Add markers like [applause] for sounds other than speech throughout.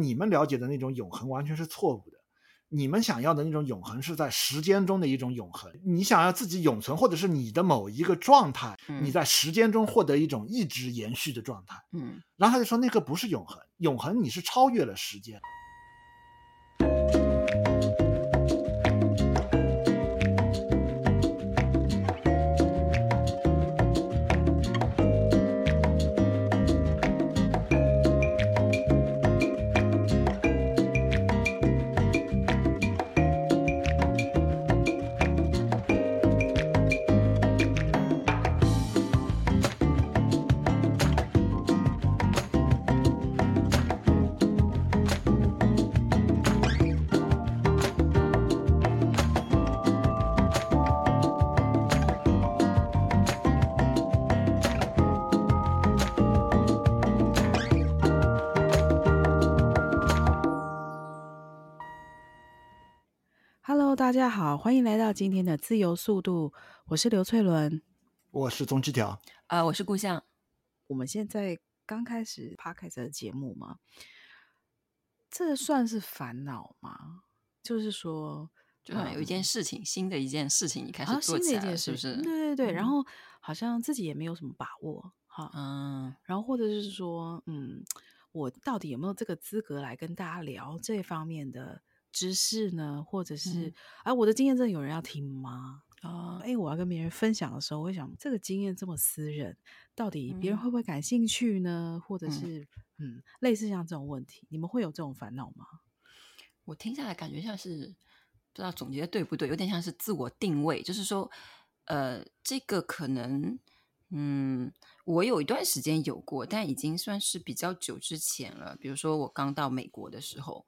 你们了解的那种永恒完全是错误的。你们想要的那种永恒是在时间中的一种永恒。你想要自己永存，或者是你的某一个状态，嗯、你在时间中获得一种一直延续的状态。嗯，然后他就说那个不是永恒，永恒你是超越了时间。大家好，欢迎来到今天的自由速度。我是刘翠伦，我是宗之条，啊、呃，我是顾象。我们现在刚开始 Podcast 的节目吗？这算是烦恼吗？就是说，就好像有一件事情，嗯、新的一件事情，你开始做起来了，啊、是不是？对对对，嗯、然后好像自己也没有什么把握，哈，嗯，然后或者是说，嗯，我到底有没有这个资格来跟大家聊这方面的？知识呢，或者是、嗯、啊，我的经验真的有人要听吗？啊，哎，我要跟别人分享的时候，我会想，这个经验这么私人，到底别人会不会感兴趣呢？嗯、或者是嗯，类似像这种问题，你们会有这种烦恼吗？我听下来感觉像是不知道总结的对不对，有点像是自我定位，就是说，呃，这个可能，嗯，我有一段时间有过，但已经算是比较久之前了。比如说我刚到美国的时候。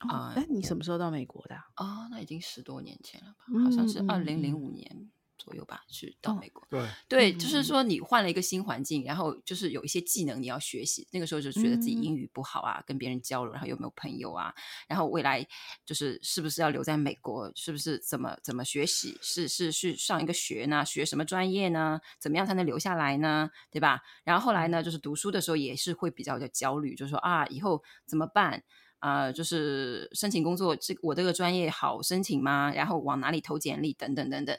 啊，哎、哦，你什么时候到美国的？啊？哦，那已经十多年前了吧？好像是二零零五年左右吧，嗯、去到美国。哦、对对，就是说你换了一个新环境，然后就是有一些技能你要学习。那个时候就觉得自己英语不好啊，嗯、跟别人交流，然后有没有朋友啊？然后未来就是是不是要留在美国？是不是怎么怎么学习？是是去上一个学呢？学什么专业呢？怎么样才能留下来呢？对吧？然后后来呢，就是读书的时候也是会比较的焦虑，就是说啊，以后怎么办？啊、呃，就是申请工作，这我这个专业好申请吗？然后往哪里投简历等等等等。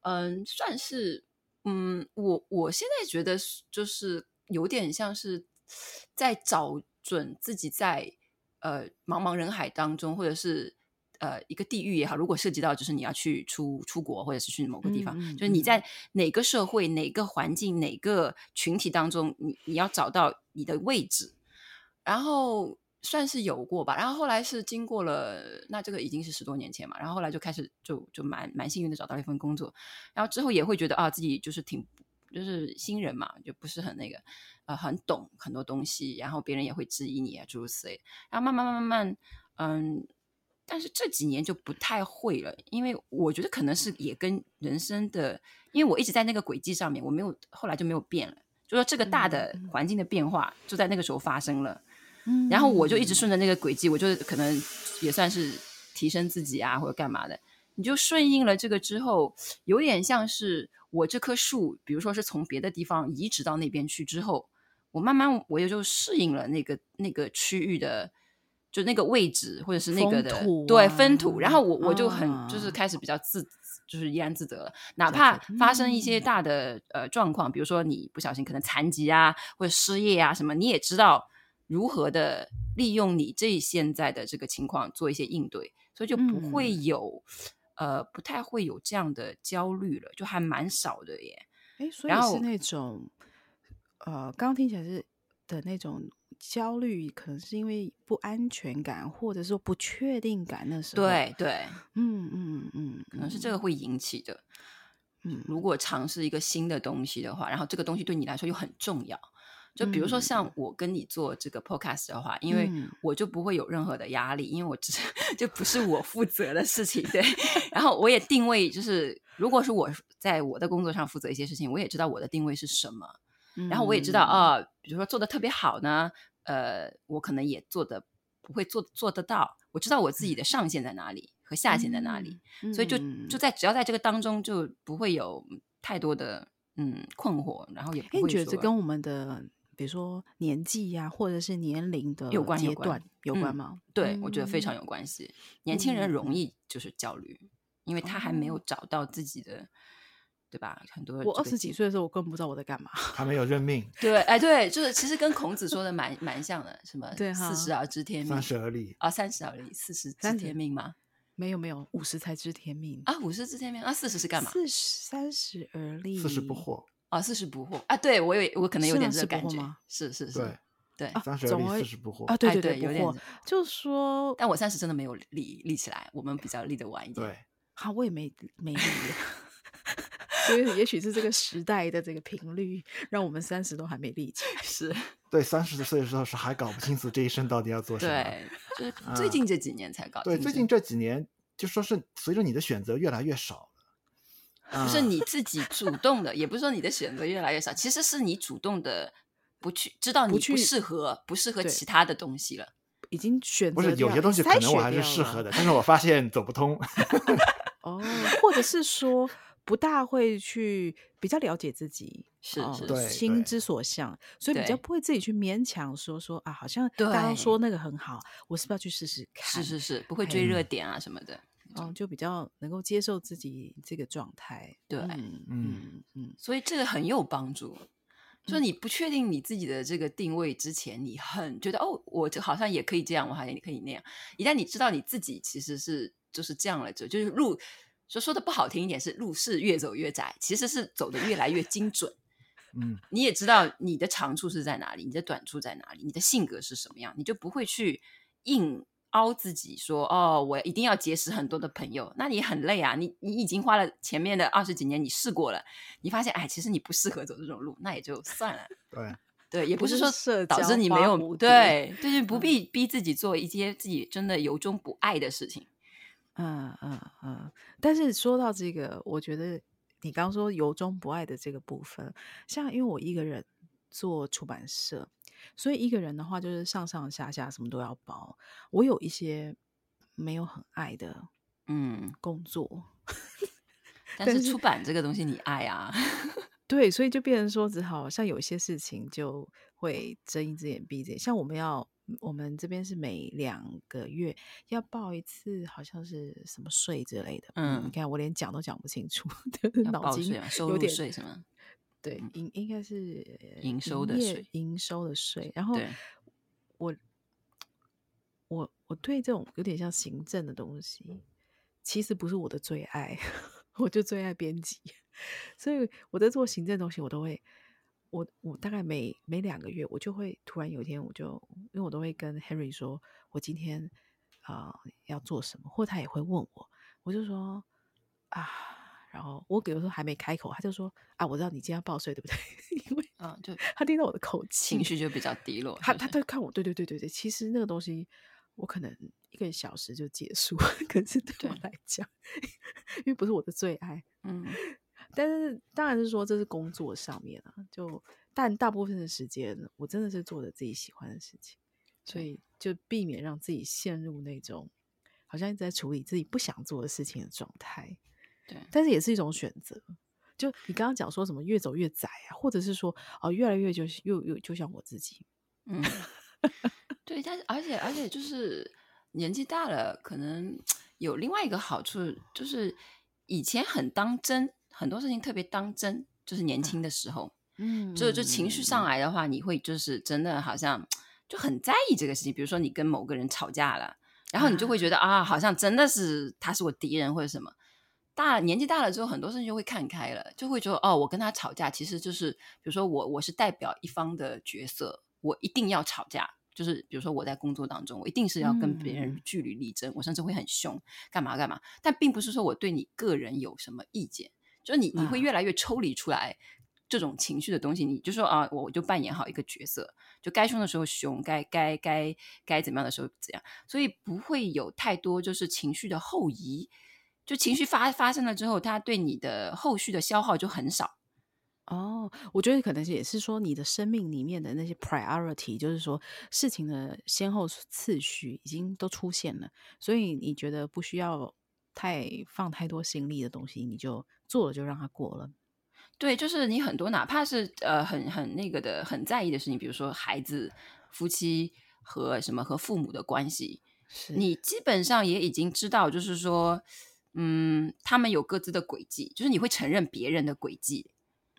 嗯，算是嗯，我我现在觉得就是有点像是在找准自己在呃茫茫人海当中，或者是呃一个地域也好，如果涉及到就是你要去出出国，或者是去某个地方，就是你在哪个社会、哪个环境、哪个群体当中，你你要找到你的位置，然后。算是有过吧，然后后来是经过了，那这个已经是十多年前嘛，然后后来就开始就就蛮蛮幸运的找到了一份工作，然后之后也会觉得啊自己就是挺就是新人嘛，就不是很那个呃很懂很多东西，然后别人也会质疑你啊诸如此类，然后慢慢慢慢慢嗯，但是这几年就不太会了，因为我觉得可能是也跟人生的，因为我一直在那个轨迹上面，我没有后来就没有变了，就说这个大的环境的变化就在那个时候发生了。然后我就一直顺着那个轨迹，我就可能也算是提升自己啊，或者干嘛的。你就顺应了这个之后，有点像是我这棵树，比如说是从别的地方移植到那边去之后，我慢慢我也就适应了那个那个区域的，就那个位置或者是那个的土啊、对分土。然后我我就很就是开始比较自，就是怡然自得了。哪怕发生一些大的呃状况，比如说你不小心可能残疾啊，或者失业啊什么，你也知道。如何的利用你这现在的这个情况做一些应对，所以就不会有，嗯、呃，不太会有这样的焦虑了，就还蛮少的耶。哎，所以是那种，呃，刚刚听起来是的那种焦虑，可能是因为不安全感，或者说不确定感那时候。对对，嗯嗯嗯，可能是这个会引起的。嗯，如果尝试一个新的东西的话，然后这个东西对你来说又很重要。就比如说像我跟你做这个 podcast 的话，嗯、因为我就不会有任何的压力，因为我只 [laughs] 就不是我负责的事情，对。然后我也定位就是，如果是我在我的工作上负责一些事情，我也知道我的定位是什么。嗯、然后我也知道啊、呃，比如说做的特别好呢，呃，我可能也做的不会做做得到。我知道我自己的上限在哪里和下限在哪里，嗯、所以就就在只要在这个当中，就不会有太多的嗯困惑，然后也不会。你觉得这跟我们的比如说年纪呀、啊，或者是年龄的有关阶段有关，有关吗？嗯、对，我觉得非常有关系。年轻人容易就是焦虑，嗯、因为他还没有找到自己的。对吧？很多我二十几岁的时候，我根本不知道我在干嘛，[laughs] 还没有认命。对，哎，对，就是其实跟孔子说的蛮蛮像的，什么对，四十而知天命，三十而立啊，三十而立，四十知天命吗？没有没有，五十才知天命啊，五十知天命啊，四十是干嘛？四十三十而立，四十不惑啊，四十不惑啊，对我有我可能有点这个感觉，是是是，对对，三十而立，四十不惑啊，对对对，有点，就是说，但我三十真的没有立立起来，我们比较立得晚一点，对，好，我也没没立。[laughs] 所以，也许是这个时代的这个频率，让我们三十都还没立起来。[laughs] 是对，三十岁的时候是还搞不清楚这一生到底要做什么。对，就是最近这几年才搞清楚。对，最近这几年就说是随着你的选择越来越少了，不是你自己主动的，也不是说你的选择越来越少，其实是你主动的不去知道你不适合不适合其他的东西了，已经选择不是有些东西可能我还是适合的，但是我发现走不通。[laughs] 哦，或者是说。不大会去比较了解自己，是是，是心之所向，所以比较不会自己去勉强说说啊，好像大家说那个很好，我是不是要去试试看？是是是，不会追热点啊什么的，嗯，就比较能够接受自己这个状态。对，嗯嗯嗯，所以这个很有帮助。就你不确定你自己的这个定位之前，你很觉得哦，我就好像也可以这样，我好像也可以那样。一旦你知道你自己其实是就是这样了，就就是路。说说的不好听一点是路是越走越窄，其实是走的越来越精准。[laughs] 嗯，你也知道你的长处是在哪里，你的短处在哪里，你的性格是什么样，你就不会去硬凹自己说哦，我一定要结识很多的朋友，那你很累啊。你你已经花了前面的二十几年，你试过了，你发现哎，其实你不适合走这种路，那也就算了。对对，也不是说导致你没有对，就是不必逼自己做一些自己真的由衷不爱的事情。嗯嗯嗯，但是说到这个，我觉得你刚刚说由衷不爱的这个部分，像因为我一个人做出版社，所以一个人的话就是上上下下什么都要包。我有一些没有很爱的嗯工作，嗯、[laughs] 但是出版这个东西你爱啊，[laughs] 对，所以就变成说，只好像有些事情就会睁一只眼闭一只眼，像我们要。我们这边是每两个月要报一次，好像是什么税之类的。嗯，你看我连讲都讲不清楚，[laughs] 脑筋有点税什么？对，应应该是营收的税，营收的税。然后我我我对这种有点像行政的东西，其实不是我的最爱，[laughs] 我就最爱编辑，[laughs] 所以我在做行政东西，我都会。我我大概每每两个月，我就会突然有一天，我就因为我都会跟 Henry 说，我今天啊、呃、要做什么，或他也会问我，我就说啊，然后我有时候还没开口，他就说啊，我知道你今天要报税对不对？[laughs] 因为啊，就他听到我的口气，情绪就比较低落。他他他看我，对对对对对，其实那个东西我可能一个小时就结束，可是对我来讲，[laughs] 因为不是我的最爱，嗯。[laughs] 但是，当然是说这是工作上面啊，就但大部分的时间，我真的是做着自己喜欢的事情，所以就避免让自己陷入那种好像一直在处理自己不想做的事情的状态。对，但是也是一种选择。就你刚刚讲说什么越走越窄啊，或者是说哦越来越就是又又就像我自己，嗯，对，但是而且而且就是年纪大了，可能有另外一个好处，就是以前很当真。很多事情特别当真，就是年轻的时候，[laughs] 嗯，就就情绪上来的话，你会就是真的好像就很在意这个事情。比如说你跟某个人吵架了，然后你就会觉得啊，啊，好像真的是他是我敌人或者什么。大年纪大了之后，很多事情就会看开了，就会觉得哦，我跟他吵架其实就是，比如说我我是代表一方的角色，我一定要吵架。就是比如说我在工作当中，我一定是要跟别人据理力争，嗯，我甚至会很凶，干嘛干嘛。但并不是说我对你个人有什么意见。就是你你会越来越抽离出来这种情绪的东西，你就说啊，我就扮演好一个角色，就该凶的时候凶，该该该该怎么样的时候怎样，所以不会有太多就是情绪的后遗，就情绪发发生了之后，它对你的后续的消耗就很少。哦，我觉得可能也是说你的生命里面的那些 priority，就是说事情的先后次序已经都出现了，所以你觉得不需要太放太多心力的东西，你就。做了就让它过了，对，就是你很多哪怕是呃很很那个的很在意的事情，比如说孩子、夫妻和什么和父母的关系，是你基本上也已经知道，就是说，嗯，他们有各自的轨迹，就是你会承认别人的轨迹，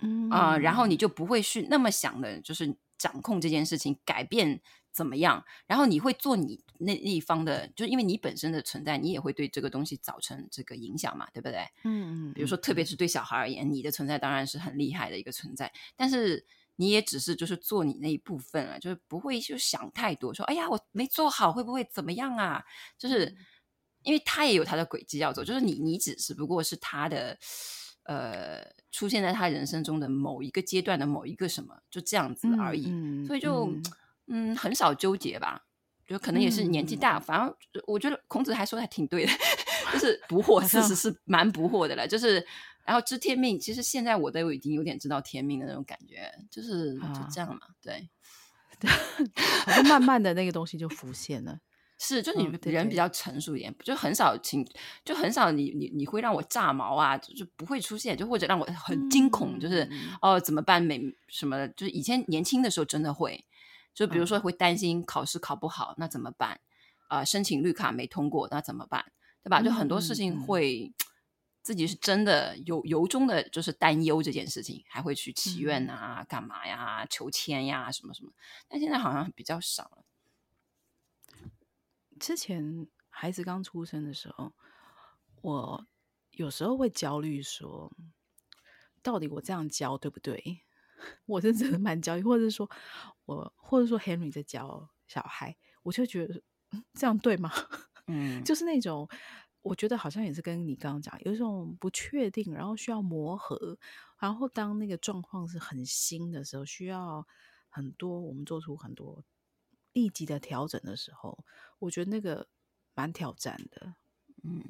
嗯啊、呃，然后你就不会去那么想的，就是掌控这件事情，改变。怎么样？然后你会做你那那一方的，就是因为你本身的存在，你也会对这个东西造成这个影响嘛，对不对？嗯嗯。比如说，特别是对小孩而言，你的存在当然是很厉害的一个存在，但是你也只是就是做你那一部分了，就是不会就想太多，说哎呀，我没做好，会不会怎么样啊？就是因为他也有他的轨迹要走，就是你你只是不过是他的呃出现在他人生中的某一个阶段的某一个什么，就这样子而已，所以就。嗯嗯，很少纠结吧，就可能也是年纪大，嗯、反正我觉得孔子还说的还挺对的，就是不惑，事实是蛮不惑的了。就是，然后知天命，其实现在我都已经有点知道天命的那种感觉，就是就这样嘛，啊、对，[laughs] 对，好像慢慢的那个东西就浮现了。是，就你人比较成熟一点，嗯、对对就很少情，就很少你你你会让我炸毛啊，就就不会出现，就或者让我很惊恐，嗯、就是哦怎么办？没什么，就是以前年轻的时候真的会。就比如说会担心考试考不好，嗯、那怎么办？啊、呃，申请绿卡没通过，那怎么办？对吧？就很多事情会、嗯、自己是真的由由衷的，就是担忧这件事情，还会去祈愿啊，干嘛呀，求签呀，什么什么。但现在好像比较少了。之前孩子刚出生的时候，我有时候会焦虑说，说到底我这样教对不对？[laughs] 我是真的蛮焦虑，或者是说我，或者说 Henry 在教小孩，我就觉得，嗯，这样对吗？[laughs] 嗯，就是那种我觉得好像也是跟你刚刚讲，有一种不确定，然后需要磨合，然后当那个状况是很新的时候，需要很多我们做出很多立即的调整的时候，我觉得那个蛮挑战的。嗯，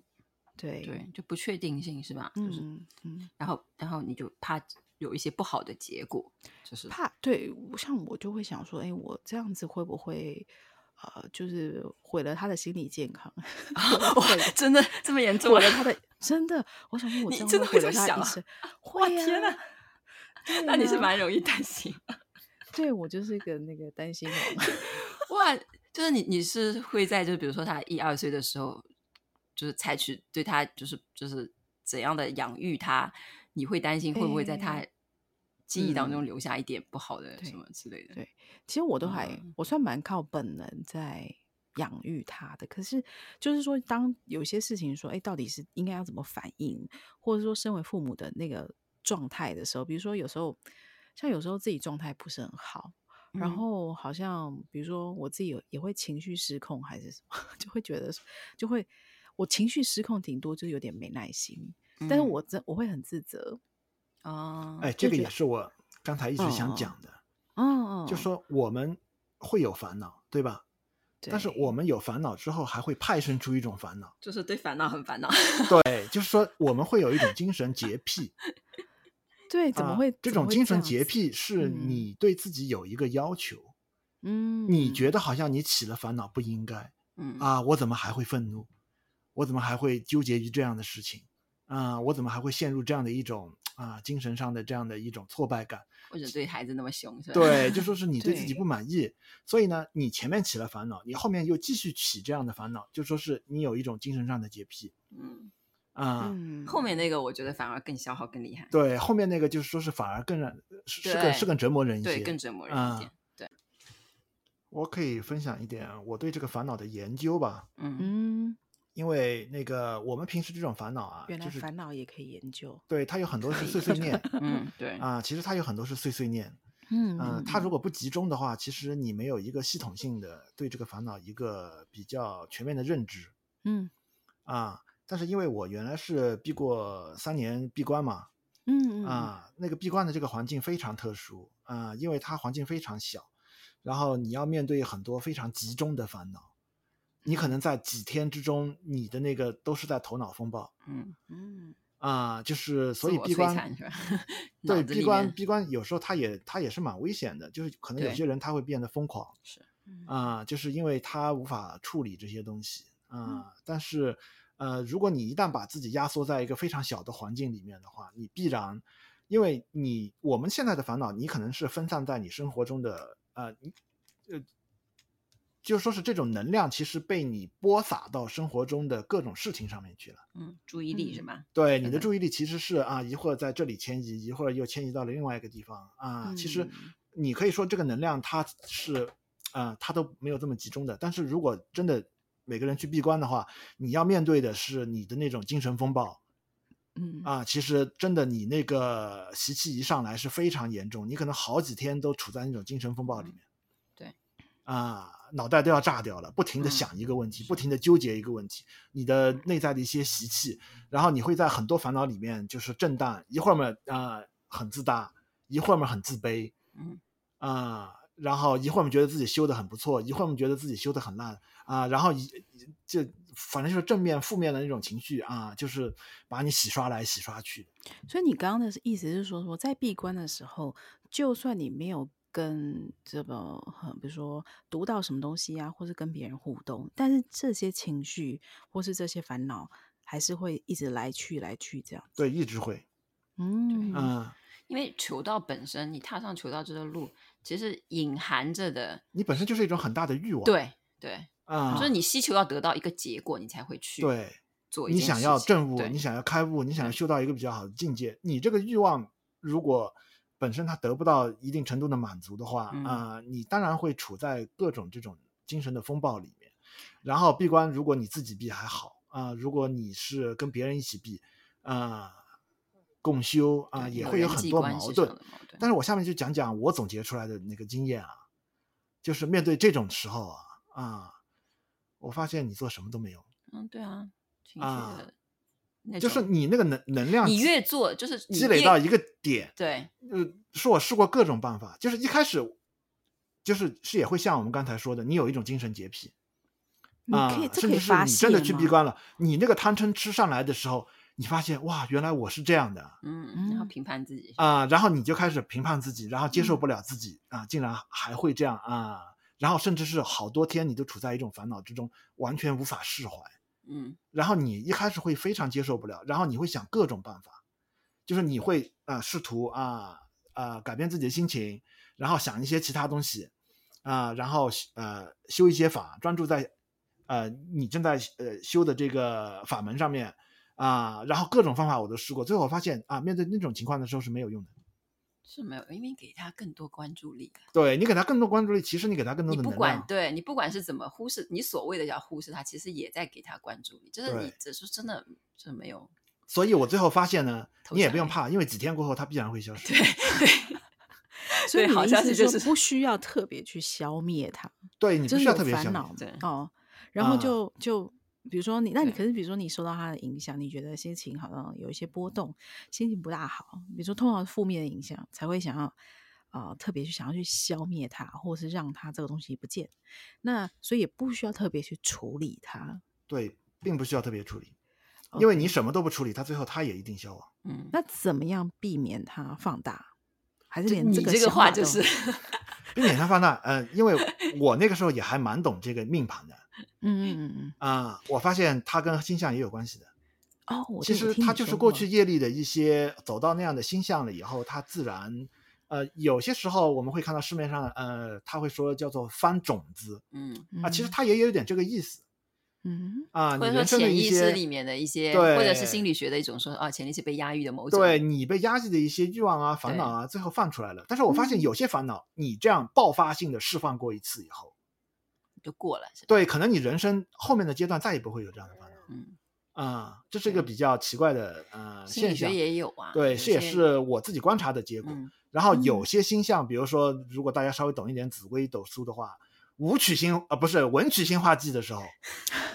对对，就不确定性是吧？就是，嗯，嗯，然后然后你就怕。有一些不好的结果，就是怕对，像我就会想说，哎，我这样子会不会呃，就是毁了他的心理健康？[laughs] 真的这么严重？毁了他的真的，我想说，我真的会这么想啊？哇天哪！[laughs] 那你是蛮容易担心。[laughs] 对，我就是一个那个担心人。哇，就是你你是会在就比如说他一二岁的时候，就是采取对他就是就是怎样的养育他？你会担心会不会在他记忆当中留下一点不好的什么之类的？嗯、对，对，其实我都还、嗯、我算蛮靠本能在养育他的。可是就是说，当有些事情说，哎，到底是应该要怎么反应，或者说身为父母的那个状态的时候，比如说有时候像有时候自己状态不是很好，嗯、然后好像比如说我自己有也会情绪失控还是什么，[laughs] 就会觉得就会我情绪失控挺多，就有点没耐心。但是我真我会很自责啊！哎，这个也是我刚才一直想讲的。嗯嗯，就说我们会有烦恼，对吧？但是我们有烦恼之后，还会派生出一种烦恼，就是对烦恼很烦恼。对，就是说我们会有一种精神洁癖。对，怎么会？这种精神洁癖是你对自己有一个要求。嗯，你觉得好像你起了烦恼不应该。嗯啊，我怎么还会愤怒？我怎么还会纠结于这样的事情？啊、呃，我怎么还会陷入这样的一种啊、呃、精神上的这样的一种挫败感？或者对孩子那么凶是吧？对，就说是你 [laughs] 对自己不满意，所以呢，你前面起了烦恼，你后面又继续起这样的烦恼，就说是你有一种精神上的洁癖。嗯啊，后面那个我觉得反而更消耗更厉害。对，后面那个就是说是反而更让是是更是更折磨人一些，对，更折磨人一点。呃、对，我可以分享一点我对这个烦恼的研究吧。嗯。嗯因为那个我们平时这种烦恼啊，原来烦恼也可以研究。对，它有很多是碎碎念。嗯，对 [laughs] 啊，其实它有很多是碎碎念。嗯嗯，它如果不集中的话，其实你没有一个系统性的对这个烦恼一个比较全面的认知。嗯啊，但是因为我原来是闭过三年闭关嘛，嗯啊，那个闭关的这个环境非常特殊啊，因为它环境非常小，然后你要面对很多非常集中的烦恼。你可能在几天之中，你的那个都是在头脑风暴，嗯嗯啊，就是所以闭关 [laughs] 对闭关闭关有时候它也它也是蛮危险的，就是可能有些人他会变得疯狂，是啊，就是因为他无法处理这些东西啊。但是呃，如果你一旦把自己压缩在一个非常小的环境里面的话，你必然因为你我们现在的烦恼，你可能是分散在你生活中的呃，呃，就说是这种能量，其实被你播撒到生活中的各种事情上面去了。嗯，注意力是吧？对，你的注意力其实是啊，一会儿在这里迁移，一会儿又迁移到了另外一个地方啊。其实你可以说这个能量它是啊，它都没有这么集中的。但是如果真的每个人去闭关的话，你要面对的是你的那种精神风暴。嗯啊，其实真的，你那个习气一上来是非常严重，你可能好几天都处在那种精神风暴里面。对，啊，脑袋都要炸掉了，不停的想一个问题，嗯、不停的纠结一个问题，你的内在的一些习气，然后你会在很多烦恼里面就是震荡，一会儿嘛啊很自大，一会儿嘛很自卑，嗯啊，然后一会儿我们觉得自己修的很不错，一会儿我们觉得自己修的很烂，啊，然后一就。反正就是正面、负面的那种情绪啊，就是把你洗刷来洗刷去。所以你刚刚的意思是说，说在闭关的时候，就算你没有跟这个，比如说读到什么东西啊，或是跟别人互动，但是这些情绪或是这些烦恼，还是会一直来去来去这样。对，一直会。嗯嗯，因为求道本身，你踏上求道这个路，其实隐含着的，你本身就是一种很大的欲望。对对。啊、嗯，就是你希求要得到一个结果，你才会去对做。你想要证悟，你想要开悟，你想要修到一个比较好的境界，你这个欲望如果本身它得不到一定程度的满足的话，啊、嗯呃，你当然会处在各种这种精神的风暴里面。然后闭关，如果你自己闭还好啊、呃，如果你是跟别人一起闭啊、呃，共修啊、呃，也会有很多矛盾。但是我下面就讲讲我总结出来的那个经验啊，就是面对这种时候啊啊。我发现你做什么都没有。嗯，对啊，情绪的，就是你那个能能量，你越做就是积累到一个点。对，呃，是我试过各种办法，就是一开始，就是是也会像我们刚才说的，你有一种精神洁癖啊，甚至是你真的去闭关了，你那个贪嗔痴上来的时候，你发现哇，原来我是这样的，嗯，然后评判自己啊，然后你就开始评判自己，然后接受不了自己啊，竟然还会这样啊。然后甚至是好多天，你都处在一种烦恼之中，完全无法释怀。嗯，然后你一开始会非常接受不了，然后你会想各种办法，就是你会啊、呃、试图啊啊、呃、改变自己的心情，然后想一些其他东西啊、呃，然后呃修一些法，专注在呃你正在呃修的这个法门上面啊、呃，然后各种方法我都试过，最后我发现啊，面对那种情况的时候是没有用的。是没有，因为给他更多关注力。对，你给他更多关注力，其实你给他更多的能量。你不管对你不管是怎么忽视，你所谓的要忽视他，其实也在给他关注力。就是你只是真的就没有。所以我最后发现呢，你也不用怕，因为几天过后他必然会消失。对对。[laughs] 所以好像是就是不需要特别去消灭他。对，你不需要特别消灭。对哦，然后就就。比如说你，那你可是比如说你受到他的影响，你觉得心情好像有一些波动，心情不大好。比如说通常负面的影响才会想要啊、呃、特别去想要去消灭它，或者是让它这个东西不见。那所以也不需要特别去处理它。对，并不需要特别处理.因为你什么都不处理，它最后它也一定消亡。嗯，那怎么样避免它放大？还是连这个你这个话就是避免它放大？呃，因为我那个时候也还蛮懂这个命盘的。嗯嗯嗯嗯啊，我发现它跟星象也有关系的哦。其实它就是过去业力的一些走到那样的星象了以后，它自然呃，有些时候我们会看到市面上呃，他会说叫做翻种子，嗯啊，其实它也有点这个意思，嗯啊，或者说潜意识里面的一些，对，或者是心理学的一种说啊，潜意识被压抑的某种，对你被压抑的一些欲望啊、烦恼啊，最后放出来了。但是我发现有些烦恼，你这样爆发性的释放过一次以后。就过了，对，可能你人生后面的阶段再也不会有这样的烦恼。嗯啊、嗯，这是一个比较奇怪的呃现象，也有啊。对，这也是我自己观察的结果。嗯、然后有些星象、嗯，比如说，如果大家稍微懂一点紫微斗数的话，武曲星啊、呃，不是文曲星化忌的时候，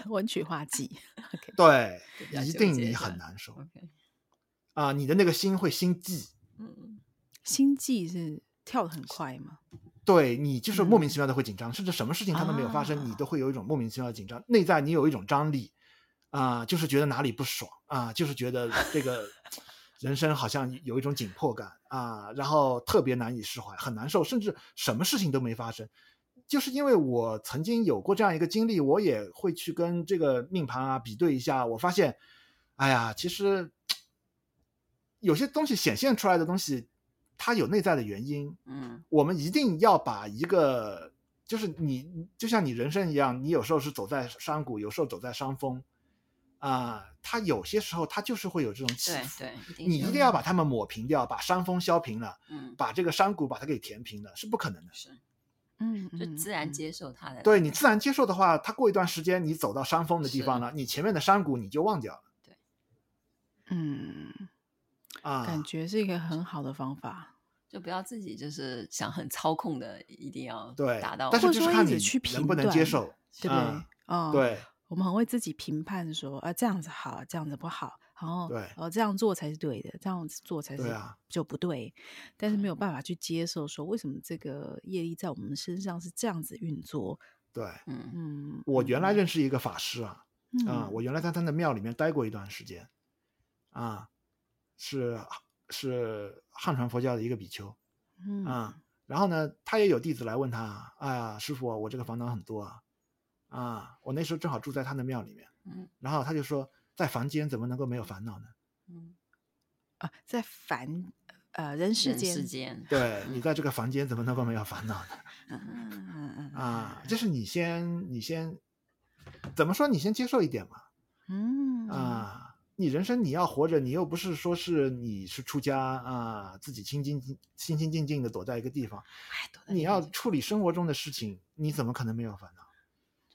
文曲化忌，okay. [laughs] 对，一定你很难受。啊、你的那个心会心悸。嗯，心悸是跳的很快吗？[laughs] 对，你就是莫名其妙的会紧张，嗯、甚至什么事情它都没有发生，啊，你都会有一种莫名其妙的紧张。内在你有一种张力，啊、呃，就是觉得哪里不爽啊、呃，就是觉得这个 [laughs] 人生好像有一种紧迫感啊、呃，然后特别难以释怀，很难受，甚至什么事情都没发生。就是因为我曾经有过这样一个经历，我也会去跟这个命盘啊比对一下，我发现，哎呀，其实有些东西显现出来的东西，它有内在的原因。嗯，我们一定要把一个，就是你就像你人生一样，你有时候是走在山谷，有时候走在山峰，啊、呃，它有些时候它就是会有这种起伏。对对，你一定要把它们抹平掉，把山峰削平了，嗯，把这个山谷把它给填平了，是不可能的。是。嗯，就自然接受它的。对，你自然接受的话，它过一段时间，你走到山峰的地方了，你前面的山谷你就忘掉了。对，嗯，啊，感觉是一个很好的方法，就不要自己就是想很操控的，一定要对达到。但是就是看你去能不能接受，对不对？啊、嗯，对，我们很会自己评判说，啊，这样子好，这样子不好。然后，对，哦，这样做才是对的，这样做才是就不对。但是没有办法去接受，说为什么这个业力在我们身上是这样子运作？对，嗯嗯。我原来认识一个法师啊，嗯、啊，我原来在他的庙里面待过一段时间，啊，是是汉传佛教的一个比丘，嗯啊，然后呢，他也有弟子来问他，哎呀，师傅，我这个烦恼很多啊，啊，我那时候正好住在他的庙里面，嗯，然后他就说。在凡间怎么能够没有烦恼呢？嗯啊，在凡呃人世间，世间对 [laughs] 你在这个凡间怎么能够没有烦恼呢？[laughs] 嗯嗯嗯啊，就是你先你先怎么说？你先接受一点嘛。嗯啊，你人生你要活着，你又不是说是你是出家啊，自己清静清清静静的躲在一个地方，你要处理生活中的事情，你怎么可能没有烦恼？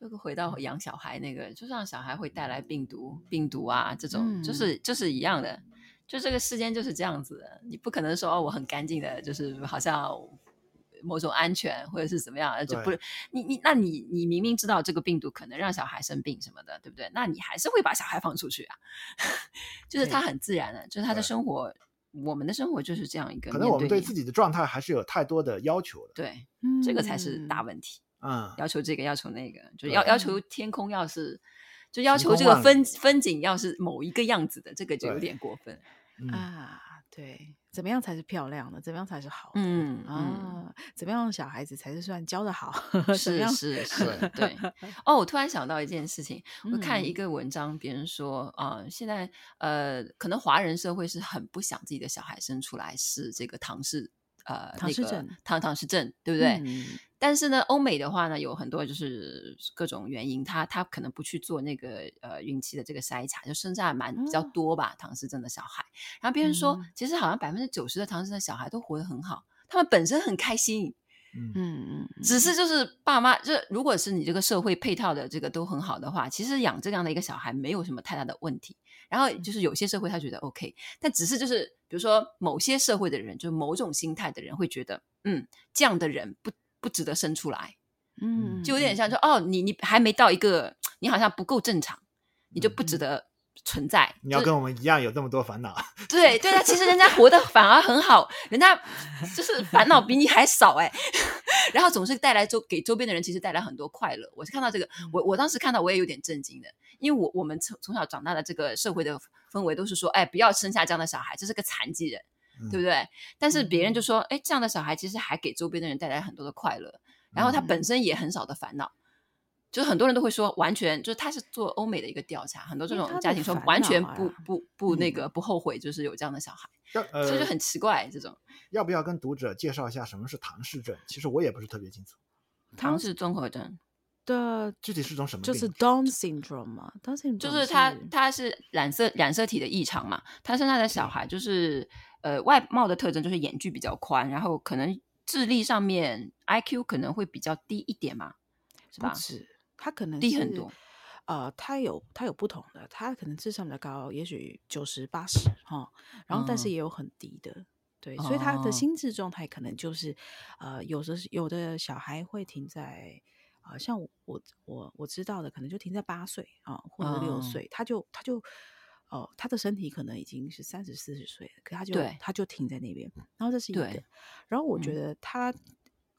这个回到养小孩那个，就像小孩会带来病毒、病毒啊，这种、嗯、就是就是一样的，就这个世间就是这样子的。你不可能说哦，我很干净的，就是好像某种安全或者是怎么样，就不是你你那你你明明知道这个病毒可能让小孩生病什么的，对不对？那你还是会把小孩放出去啊？[laughs] 就是他很自然的，就是他的生活，我们的生活就是这样一个。可能我们对自己的状态还是有太多的要求的，对，嗯、这个才是大问题。嗯，要求这个，要求那个，就要要求天空要是，就要求这个风风景要是某一个样子的，这个就有点过分、嗯、啊。对，怎么样才是漂亮的？怎么样才是好的？嗯啊，怎么样小孩子才是算教的好？[laughs] 是是 [laughs] 是，对。[laughs] 哦，我突然想到一件事情，我看一个文章，别人说啊、呃，现在呃，可能华人社会是很不想自己的小孩生出来是这个唐氏。呃，唐氏症，唐唐氏症，对不对？嗯、但是呢，欧美的话呢，有很多就是各种原因，他他可能不去做那个呃孕期的这个筛查，就生下来蛮比较多吧，嗯、唐氏症的小孩。然后别人说，嗯、其实好像百分之九十的唐氏症小孩都活得很好，他们本身很开心。嗯嗯嗯，只是就是爸妈，就如果是你这个社会配套的这个都很好的话，其实养这样的一个小孩没有什么太大的问题。然后就是有些社会他觉得 OK，但只是就是比如说某些社会的人，就是某种心态的人会觉得，嗯，这样的人不不值得生出来，嗯，就有点像说，哦，你你还没到一个，你好像不够正常，你就不值得。存在，你要跟我们一样有这么多烦恼。对对啊，其实人家活得反而很好，人家就是烦恼比你还少哎，[laughs] 然后总是带来周给周边的人其实带来很多快乐。我是看到这个，我我当时看到我也有点震惊的，因为我我们从从小长大的这个社会的氛围都是说，哎，不要生下这样的小孩，这是个残疾人，嗯、对不对？但是别人就说，哎，这样的小孩其实还给周边的人带来很多的快乐，然后他本身也很少的烦恼。就是很多人都会说，完全就是他是做欧美的一个调查，很多这种家庭说完全不不不那个不后悔，就是有这样的小孩，呃、所以就很奇怪。这种要不要跟读者介绍一下什么是唐氏症？其实我也不是特别清楚。唐氏综合症的具体是种什么病？就是 Down syndrome 嘛，Down syndrome 就是他他是染色染色体的异常嘛，他生下的小孩就是呃外貌的特征就是眼距比较宽，然后可能智力上面 IQ 可能会比较低一点嘛，是吧？他可能低很多，呃，他有他有不同的，他可能智商比较高，也许九十八十哈，然后但是也有很低的，嗯、对，所以他的心智状态可能就是，呃，有的有的小孩会停在，啊、呃，像我我我知道的，可能就停在八岁啊，或者六岁，嗯、他就他就，哦、呃，他的身体可能已经是三十四十岁了，可他就他就停在那边，然后这是一个，然后我觉得他。嗯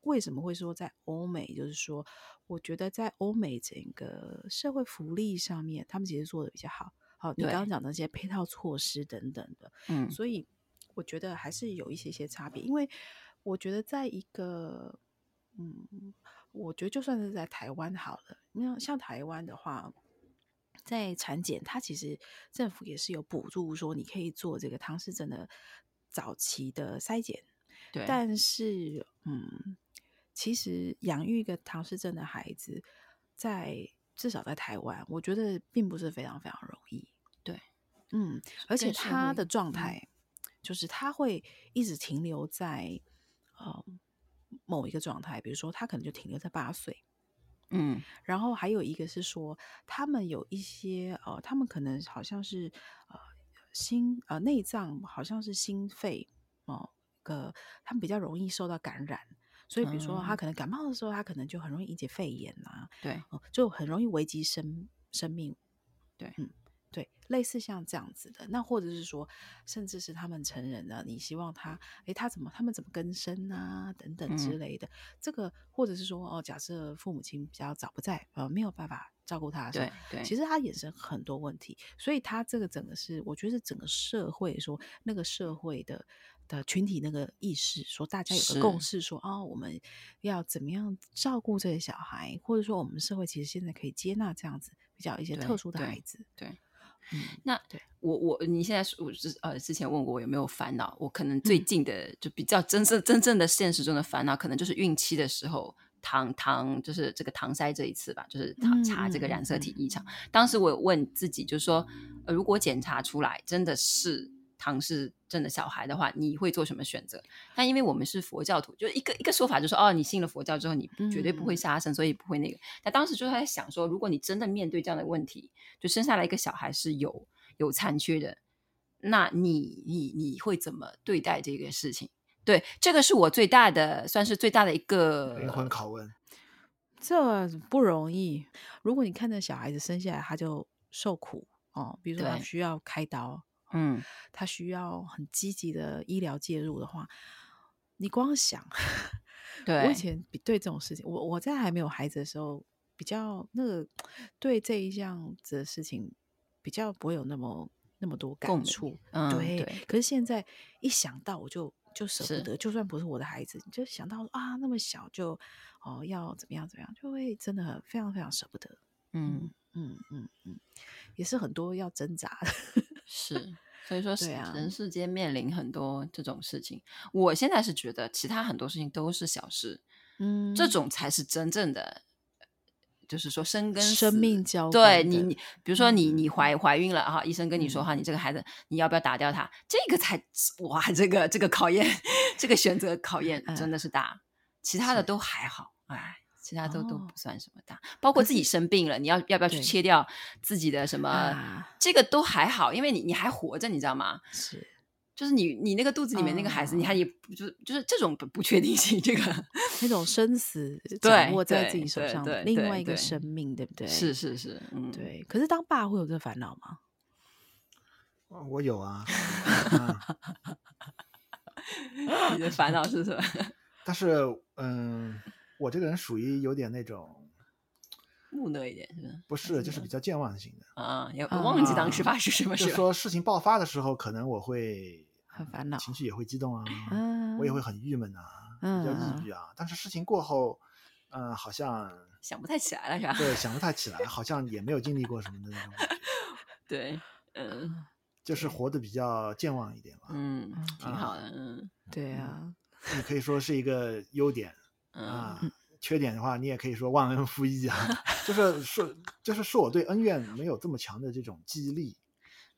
为什么会说在欧美？就是说，我觉得在欧美整个社会福利上面，他们其实做的比较好。好，你刚刚讲的那些配套措施等等的，嗯，所以我觉得还是有一些些差别。因为我觉得在一个，嗯，我觉得就算是在台湾好了，那像台湾的话，在产检，它其实政府也是有补助，说你可以做这个唐氏症的早期的筛检。对，但是，嗯，其实养育一个唐氏症的孩子，在至少在台湾，我觉得并不是非常非常容易。对，嗯，而且他的状态，就是他会一直停留在呃某一个状态，比如说他可能就停留在八岁。嗯，然后还有一个是说，他们有一些呃，他们可能好像是呃心呃内脏好像是心肺哦，个、呃、他们比较容易受到感染，所以比如说他可能感冒的时候，他可能就很容易引起肺炎啊，对，就很容易危及生生命，对，嗯。对，类似像这样子的，那或者是说，甚至是他们成人了，你希望他，诶，他怎么，他们怎么更生啊，等等之类的，嗯、这个，或者是说，哦，假设父母亲比较早不在，呃，没有办法照顾他的时候，对，对，其实他衍生很多问题，所以他这个整个是，我觉得是整个社会说那个社会的的群体那个意识，说大家有个共识说，说哦，我们要怎么样照顾这些小孩，或者说我们社会其实现在可以接纳这样子比较一些特殊的孩子，对。对嗯，那对我我你现在我之呃之前问过我有没有烦恼，我可能最近的就比较真正真正的现实中的烦恼，可能就是孕期的时候唐唐就是这个唐筛这一次吧，就是糖查这个染色体异常。当时我有问自己，就是说，呃，如果检查出来真的是。唐氏症的小孩的话，你会做什么选择？但因为我们是佛教徒，就一个一个说法，就是说哦，你信了佛教之后，你绝对不会杀生，嗯、所以不会那个。但当时就在想说，如果你真的面对这样的问题，就生下来一个小孩是有有残缺的，那你你你会怎么对待这个事情？对，这个是我最大的，算是最大的一个灵魂拷问。这不容易。如果你看着小孩子生下来他就受苦哦，比如说他需要开刀。嗯，他需要很积极的医疗介入的话，你光想，[laughs] 对，我以前比对这种事情，我我在还没有孩子的时候，比较那个对这一项子的事情，比较不会有那么那么多感触，嗯，对，对。可是现在一想到，我就就舍不得，就算不是我的孩子，你就想到啊，那么小就哦要怎么样怎么样，就会真的非常非常舍不得，嗯嗯嗯嗯，也是很多要挣扎的。是，所以说，啊、人世间面临很多这种事情。我现在是觉得，其他很多事情都是小事，嗯，这种才是真正的，就是说生跟生命交。对你，你比如说你，你怀怀孕了哈，医生跟你说哈，你这个孩子你要不要打掉他？这个才哇，这个这个考验，[laughs] 这个选择考验真的是大，其他的都还好，哎。其他都都不算什么大，包括自己生病了，你要要不要去切掉自己的什么？这个都还好，因为你你还活着，你知道吗？是，就是你你那个肚子里面那个孩子，你还也就就是这种不不确定性，这个 [laughs] 那种生死 [laughs] 掌握在自己手上的另外一个生命，对不对？是是是，嗯，对。可是当爸会有这烦恼吗？我有啊，[laughs] 你的烦恼是什么？但是嗯。我这个人属于有点那种木讷一点，是吧？不是，就是比较健忘型的啊。也忘记当时发生什么事。就说事情爆发的时候，可能我会很烦恼，情绪也会激动啊，嗯、我也会很郁闷啊，比较抑郁啊。但是事情过后，嗯、呃，好像想不太起来了，是吧？对，[laughs] 想不太起来，好像也没有经历过什么的那种。[laughs] 对，嗯，就是活得比较健忘一点吧。嗯，挺好的。嗯，对啊，你可以说是一个优点。啊，缺点的话，你也可以说忘恩负义啊，[laughs] 就是说，就是说我对恩怨没有这么强的这种记忆力。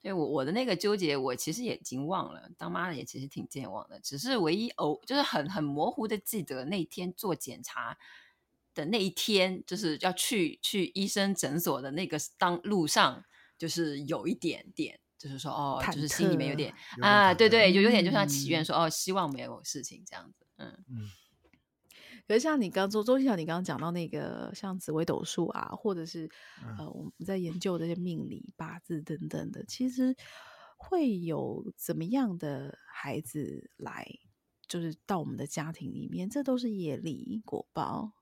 对我我的那个纠结，我其实也已经忘了。当妈的也其实挺健忘的，只是唯一偶就是很很模糊的记得那天做检查的那一天，就是要去去医生诊所的那个当路上，就是有一点点，就是说哦，就是心里面有点啊，对对，就有点就像祈愿说、嗯、哦，希望没有事情这样子，嗯嗯。可是像你刚说周庆祥，你刚刚讲到那个像紫微斗数啊，或者是、嗯、呃我们在研究这些命理八字等等的，其实会有怎么样的孩子来，就是到我们的家庭里面，这都是业力果报，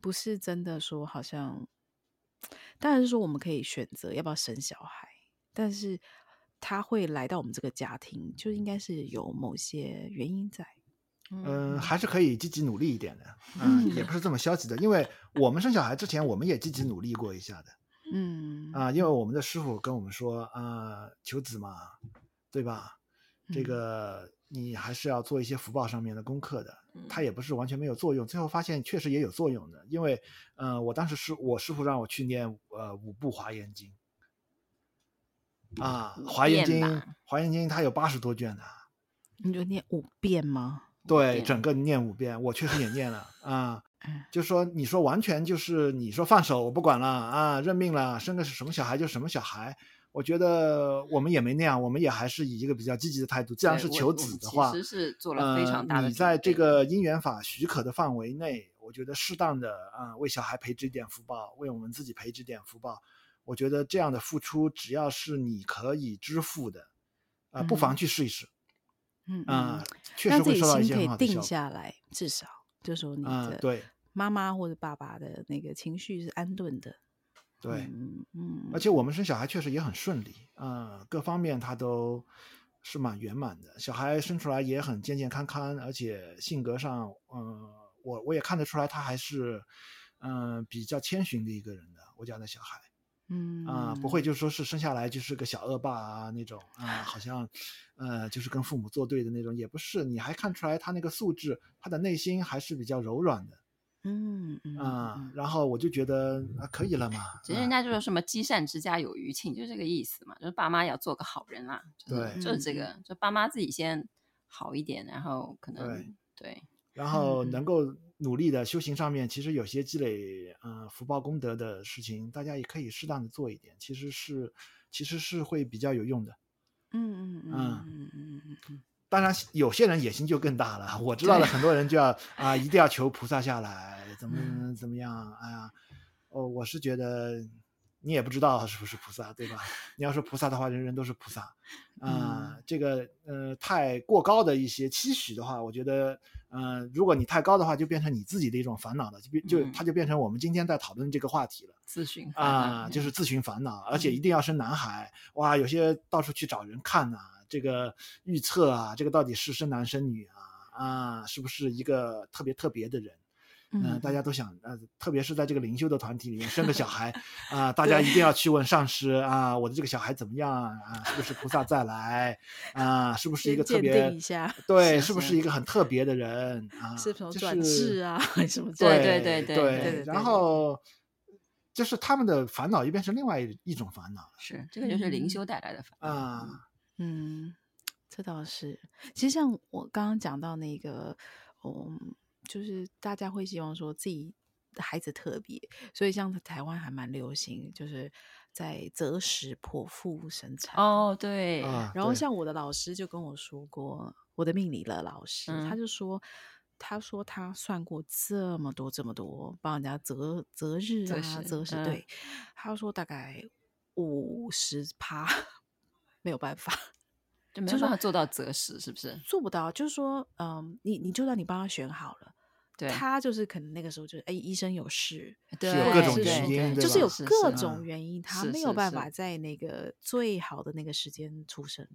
不是真的说好像，当然是说我们可以选择要不要生小孩，但是他会来到我们这个家庭，就应该是有某些原因在。嗯，还是可以积极努力一点的，嗯，也不是这么消极的，因为我们生小孩之前，我们也积极努力过一下的，嗯啊、呃，因为我们的师傅跟我们说啊、呃，求子嘛，对吧？这个你还是要做一些福报上面的功课的。他也不是完全没有作用，最后发现确实也有作用的。因为，呃，我当时是我师傅让我去念呃五部华严经啊，华严经华严经它有八十多卷的，你就念五遍吗？对，整个念五遍，我确实也念了啊。[laughs] 就说你说完全就是你说放手我不管了啊，认命了，生个是什么小孩就什么小孩。我觉得我们也没那样，我们也还是以一个比较积极的态度。既然是求子的话，其实是做了非常大的、呃。你在这个因缘法许可的范围内，我觉得适当的啊、呃，为小孩培植一点福报，为我们自己培植点福报。我觉得这样的付出，只要是你可以支付的，啊、呃，不妨去试一试。嗯啊、呃，确实会收到一些很好的。定下来，至少就说你的对妈妈或者爸爸的那个情绪是安顿的。对，嗯嗯，而且我们生小孩确实也很顺利，啊、呃，各方面他都是蛮圆满的。小孩生出来也很健健康康，而且性格上，嗯、呃，我我也看得出来他还是，嗯、呃，比较谦逊的一个人的。我家的小孩，嗯啊、呃，不会就说是生下来就是个小恶霸啊那种啊、呃，好像，呃，就是跟父母作对的那种，也不是。你还看出来他那个素质，他的内心还是比较柔软的。嗯嗯啊、嗯，然后我就觉得啊，可以了嘛。其实人家就说什么积善之家有余庆，就这个意思嘛，就是爸妈要做个好人啊。对，就是这个，就爸妈自己先好一点，然后可能对，对然后能够努力的修行上面，其实有些积累嗯、呃、福报功德的事情，大家也可以适当的做一点，其实是其实是会比较有用的。嗯嗯嗯嗯嗯嗯嗯。当然，有些人野心就更大了。我知道的很多人就要 [laughs] 啊，一定要求菩萨下来，怎么怎么样？哎呀，哦，我是觉得你也不知道是不是菩萨，对吧？你要说菩萨的话，人人都是菩萨啊、呃。这个呃，太过高的一些期许的话，我觉得，嗯、呃，如果你太高的话，就变成你自己的一种烦恼了，就变就它就变成我们今天在讨论这个话题了。咨询啊、呃，就是自寻烦恼，而且一定要生男孩。哇，有些到处去找人看呐、啊。这个预测啊，这个到底是生男生女啊？啊，是不是一个特别特别的人？嗯、呃，大家都想，呃，特别是在这个灵修的团体里面生个小孩 [laughs] 啊，大家一定要去问上师啊，我的这个小孩怎么样啊？是不是菩萨再来啊？是不是一个特别？鉴定一下。对，是，是不是一个很特别的人啊？是什么转世啊？[laughs] 什么？对对对对对。然后就是他们的烦恼又变成另外一一种烦恼了。是，这个就是灵修带来的烦恼啊。嗯，这倒是。其实像我刚刚讲到那个，嗯，就是大家会希望说自己的孩子特别，所以像台湾还蛮流行，就是在择时剖腹生产。哦，对。啊、然后像我的老师就跟我说过，我的命理的老师，嗯、他就说，他说他算过这么多这么多，帮人家择择日啊，择时、嗯、对，他说大概五十趴。[laughs] 没有办法，就没有办法做到择时，是不是？做不到，就是说，嗯，你你就算你帮他选好了，对，他就是可能那个时候就是，哎，医生有事，对，有各种原因，就是有各种原因，他没有办法在那个最好的那个时间出生。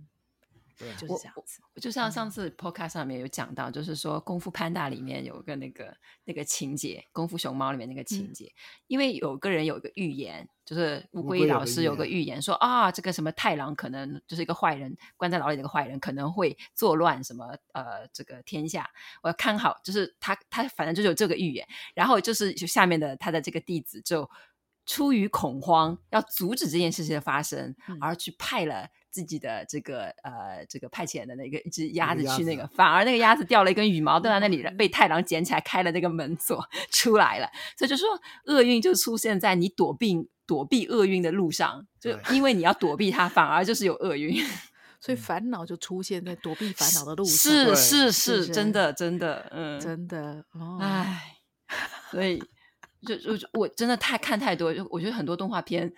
对，就是这样子。就像上次 podcast 上面有讲到，就是说《功夫 Panda》里面有个那个那个情节，《功夫熊猫》里面那个情节，嗯、因为有个人有一个预言，就是乌龟老师有个预言说啊，这个什么太郎可能就是一个坏人，关在牢里的一个坏人可能会作乱什么呃这个天下，我要看好，就是他他反正就有这个预言，然后就是就下面的他的这个弟子就出于恐慌，要阻止这件事情的发生，嗯、而去派了。自己的这个呃，这个派遣的那个一只鸭子去那个，反而那个鸭子掉了一根羽毛，掉在那里，[laughs] 被太郎捡起来，开了那个门锁出来了。所以就说厄运就出现在你躲避躲避厄运的路上，就因为你要躲避它，反而就是有厄运。[laughs] 所以烦恼就出现在躲避烦恼的路上。是是是，是，真的真的，嗯，真的。哦，唉，所以。就就我真的太看太多，就我觉得很多动画片，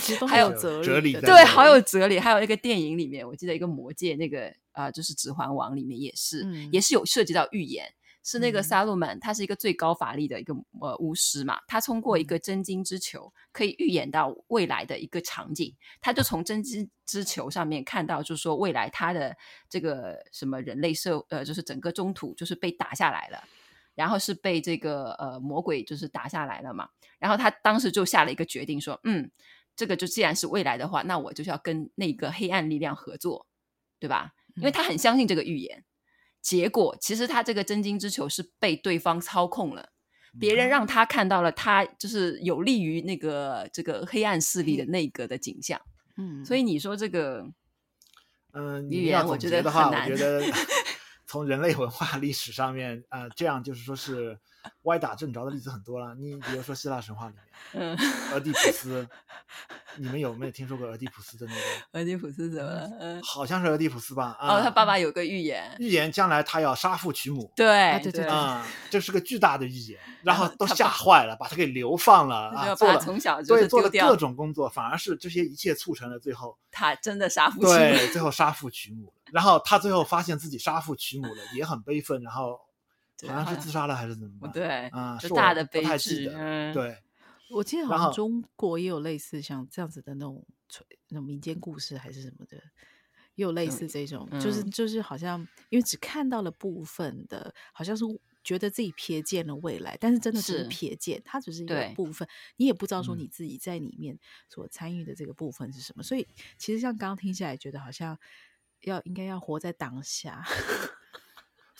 其实还有哲理，对，好有哲理。还有那个电影里面，我记得一个魔戒那个啊、呃，就是《指环王》里面也是，嗯、也是有涉及到预言，是那个萨洛曼，他是一个最高法力的一个呃巫师嘛，他通过一个真金之球可以预言到未来的一个场景，他就从真金之球上面看到，就是说未来他的这个什么人类社呃，就是整个中土就是被打下来了。然后是被这个呃魔鬼就是打下来了嘛，然后他当时就下了一个决定说，嗯，这个就既然是未来的话，那我就是要跟那个黑暗力量合作，对吧？因为他很相信这个预言。结果其实他这个真金之球是被对方操控了，别人让他看到了他就是有利于那个这个黑暗势力的内阁的景象。嗯，所以你说这个，嗯，你要总结的话，我觉得从人类文化历史上面，呃，这样就是说是。歪打正着的例子很多了，你比如说希腊神话里面，[laughs] 俄狄浦斯，你们有没有听说过俄狄浦斯的那个？俄狄浦斯怎么了？嗯，好像是俄狄浦斯吧？哦，他爸爸有个预言，预言将来他要杀父娶母。对对对啊，这是个巨大的预言，然后都吓坏了，把他给流放了啊，做了从小对做了各种工作，反而是这些一切促成了最后他真的杀父娶母，对，最后杀父娶母，然后他最后发现自己杀父娶母了，也很悲愤，然后。好像是自杀了还是怎么办？对，啊，是大的悲剧。嗯，对，我记得好像中国也有类似像这样子的那种那种民间故事还是什么的，也有类似这种，就是就是好像因为只看到了部分的，好像是觉得自己瞥见了未来，但是真的只是瞥见，它只是一个部分，你也不知道说你自己在里面所参与的这个部分是什么。所以其实像刚刚听下来，觉得好像要应该要活在当下。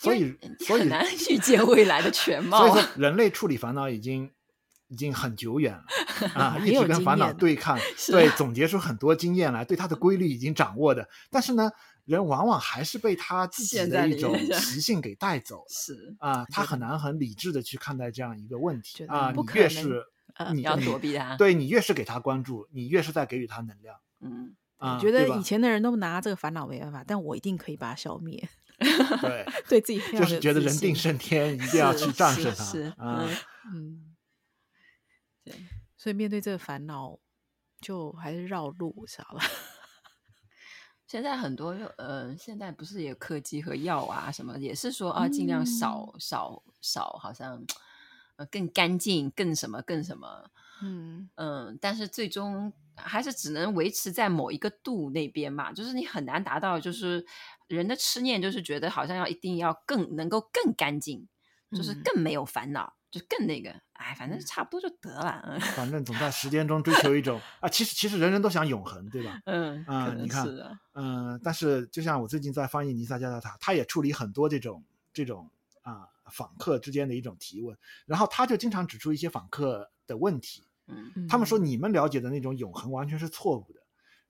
所以，所以很难 [laughs] 预见未来的全貌。所以说，人类处理烦恼已经已经很久远了 [laughs] 啊，一直跟烦恼对抗，[laughs] 对，总结出很多经验来，对它的规律已经掌握的。但是呢，人往往还是被他自己的一种习性给带走了。是啊，他很难很理智的去看待这样一个问题啊。你越是你要躲避他，对你越是给他关注，你越是在给予他能量。嗯，我觉得以前的人都拿这个烦恼没办法，但我一定可以把它消灭。[laughs] 对，对自己就是觉得人定胜天，一定要去战胜它。是，嗯嗯，对，所以面对这个烦恼，就还是绕路好了。[laughs] 现在很多，呃，现在不是也有科技和药啊什么，也是说啊，尽量少少少，好像呃更干净，更什么更什么，嗯嗯，但是最终还是只能维持在某一个度那边嘛，就是你很难达到，就是。人的痴念就是觉得好像要一定要更能够更干净，就是更没有烦恼，嗯、就更那个，哎，反正差不多就得了。[laughs] 反正总在时间中追求一种啊，其实其实人人都想永恒，对吧？嗯啊，你看，嗯、呃，但是就像我最近在翻译尼萨加达塔，他也处理很多这种这种啊访客之间的一种提问，然后他就经常指出一些访客的问题，嗯，他们说你们了解的那种永恒完全是错误的。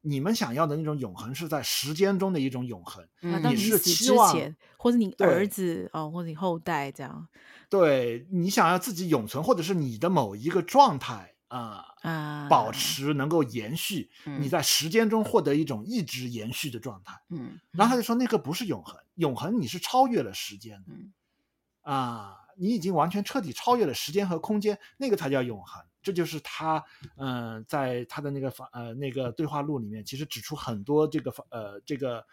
你们想要的那种永恒是在时间中的一种永恒，嗯、你是期望，或者你儿子啊、哦，或者你后代这样。对，你想要自己永存，或者是你的某一个状态啊，呃、啊保持能够延续，嗯、你在时间中获得一种一直延续的状态。嗯，然后他就说那个不是永恒，永恒你是超越了时间的，嗯、啊，你已经完全彻底超越了时间和空间，那个才叫永恒。这就是他，嗯、在他的那个法呃那个对话录里面，其实指出很多这个法呃这个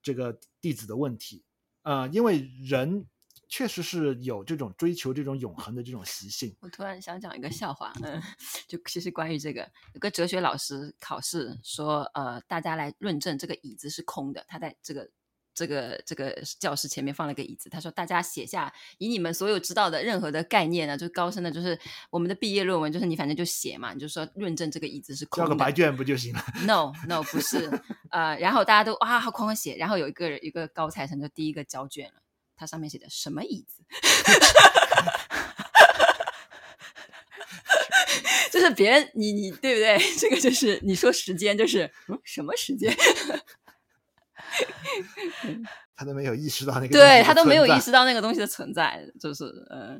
这个弟子的问题，呃，因为人确实是有这种追求这种永恒的这种习性。我突然想讲一个笑话，嗯，[laughs] 就其实关于这个，有个哲学老师考试说，呃，大家来论证这个椅子是空的，他在这个。这个这个教室前面放了个椅子，他说：“大家写下以你们所有知道的任何的概念呢，就高深的，就是我们的毕业论文，就是你反正就写嘛，你就说论证这个椅子是空的，交个白卷不就行了？No No 不是，呃，然后大家都哇好狂狂写，然后有一个人一个高材生就第一个交卷了，他上面写的什么椅子？[laughs] 就是别人你你对不对？[laughs] 这个就是你说时间就是嗯什么时间？” [laughs] 他都没有意识到那个，对他都没有意识到那个东西的存在，就是呃，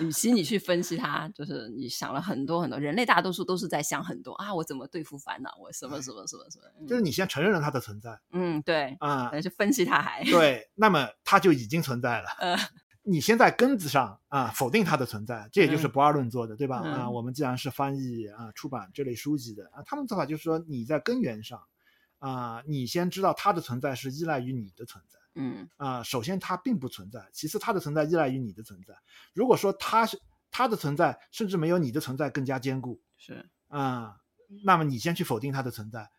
与其你去分析它，就是你想了很多很多，人类大多数都是在想很多啊，我怎么对付烦恼，我什么什么什么什么，嗯、就是你先承认了它的存在，嗯，对啊，去分析它还。对，那么它就已经存在了，呃，你先在根子上啊否定它的存在，这也就是不二论做的，嗯、对吧？嗯、啊，我们既然是翻译啊出版这类书籍的啊，他们做法就是说你在根源上。啊、呃，你先知道它的存在是依赖于你的存在，嗯啊、呃，首先它并不存在，其次它的存在依赖于你的存在。如果说它是它的存在，甚至没有你的存在更加坚固，是啊、呃，那么你先去否定它的存在，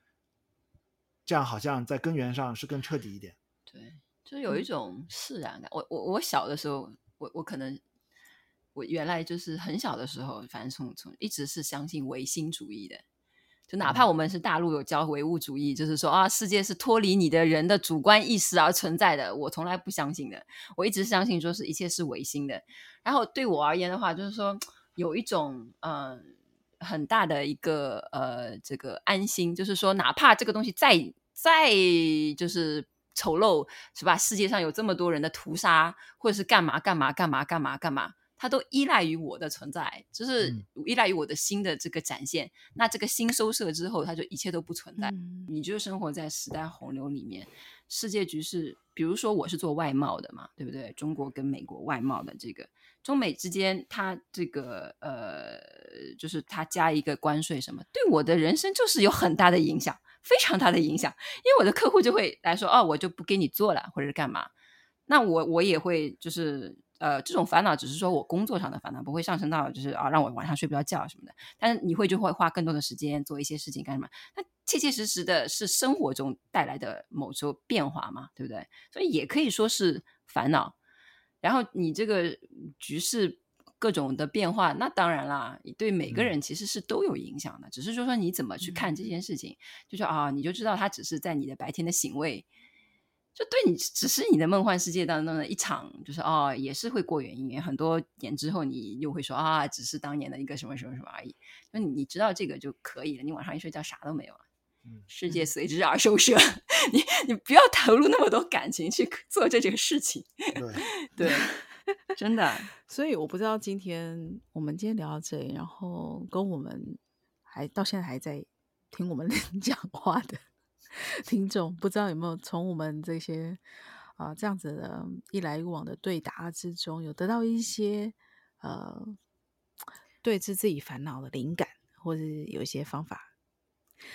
这样好像在根源上是更彻底一点。对，就有一种释然感。我我我小的时候，我我可能我原来就是很小的时候，反正从从一直是相信唯心主义的。就哪怕我们是大陆有教唯物主义，嗯、就是说啊，世界是脱离你的人的主观意识而存在的，我从来不相信的。我一直相信说是一切是唯心的。然后对我而言的话，就是说有一种嗯、呃、很大的一个呃这个安心，就是说哪怕这个东西再再就是丑陋，是吧？世界上有这么多人的屠杀，或者是干嘛干嘛干嘛干嘛干嘛。它都依赖于我的存在，就是依赖于我的心的这个展现。嗯、那这个心收摄之后，它就一切都不存在。嗯、你就生活在时代洪流里面，世界局势，比如说我是做外贸的嘛，对不对？中国跟美国外贸的这个中美之间，它这个呃，就是它加一个关税什么，对我的人生就是有很大的影响，非常大的影响。因为我的客户就会来说，哦，我就不给你做了，或者是干嘛？那我我也会就是。呃，这种烦恼只是说我工作上的烦恼，不会上升到就是啊让我晚上睡不着觉什么的。但是你会就会花更多的时间做一些事情干什么？那切切实实的是生活中带来的某种变化嘛，对不对？所以也可以说是烦恼。然后你这个局势各种的变化，那当然啦，对每个人其实是都有影响的。嗯、只是说说你怎么去看这件事情，嗯、就是啊，你就知道它只是在你的白天的醒味。就对你只是你的梦幻世界当中的一场，就是哦，也是会过眼云烟。很多年之后，你又会说啊，只是当年的一个什么什么什么而已。那你你知道这个就可以了。你晚上一睡觉啥都没有了，世界随之而收摄。[laughs] 你你不要投入那么多感情去做这件事情。[laughs] 对对，[laughs] 真的。所以我不知道今天我们今天聊到这里，然后跟我们还到现在还在听我们讲话的。[laughs] 听众不知道有没有从我们这些啊、呃、这样子的一来一往的对答之中，有得到一些呃对治自己烦恼的灵感，或者是有一些方法。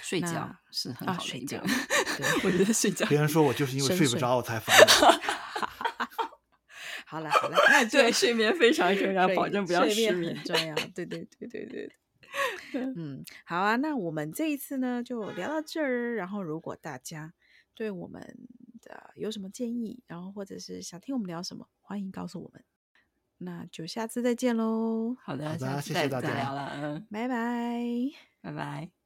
睡觉是很好的睡觉，对，[laughs] 我觉得睡觉。别人说我就是因为睡不着我才烦 [laughs] 恼好了好了，那对睡眠非常重要，保证不要失眠很重要。对对对对对。[laughs] 嗯，好啊，那我们这一次呢就聊到这儿。然后，如果大家对我们的有什么建议，然后或者是想听我们聊什么，欢迎告诉我们。那就下次再见喽。好的，好的，下次再谢谢大家，再聊了，嗯，拜拜，拜拜。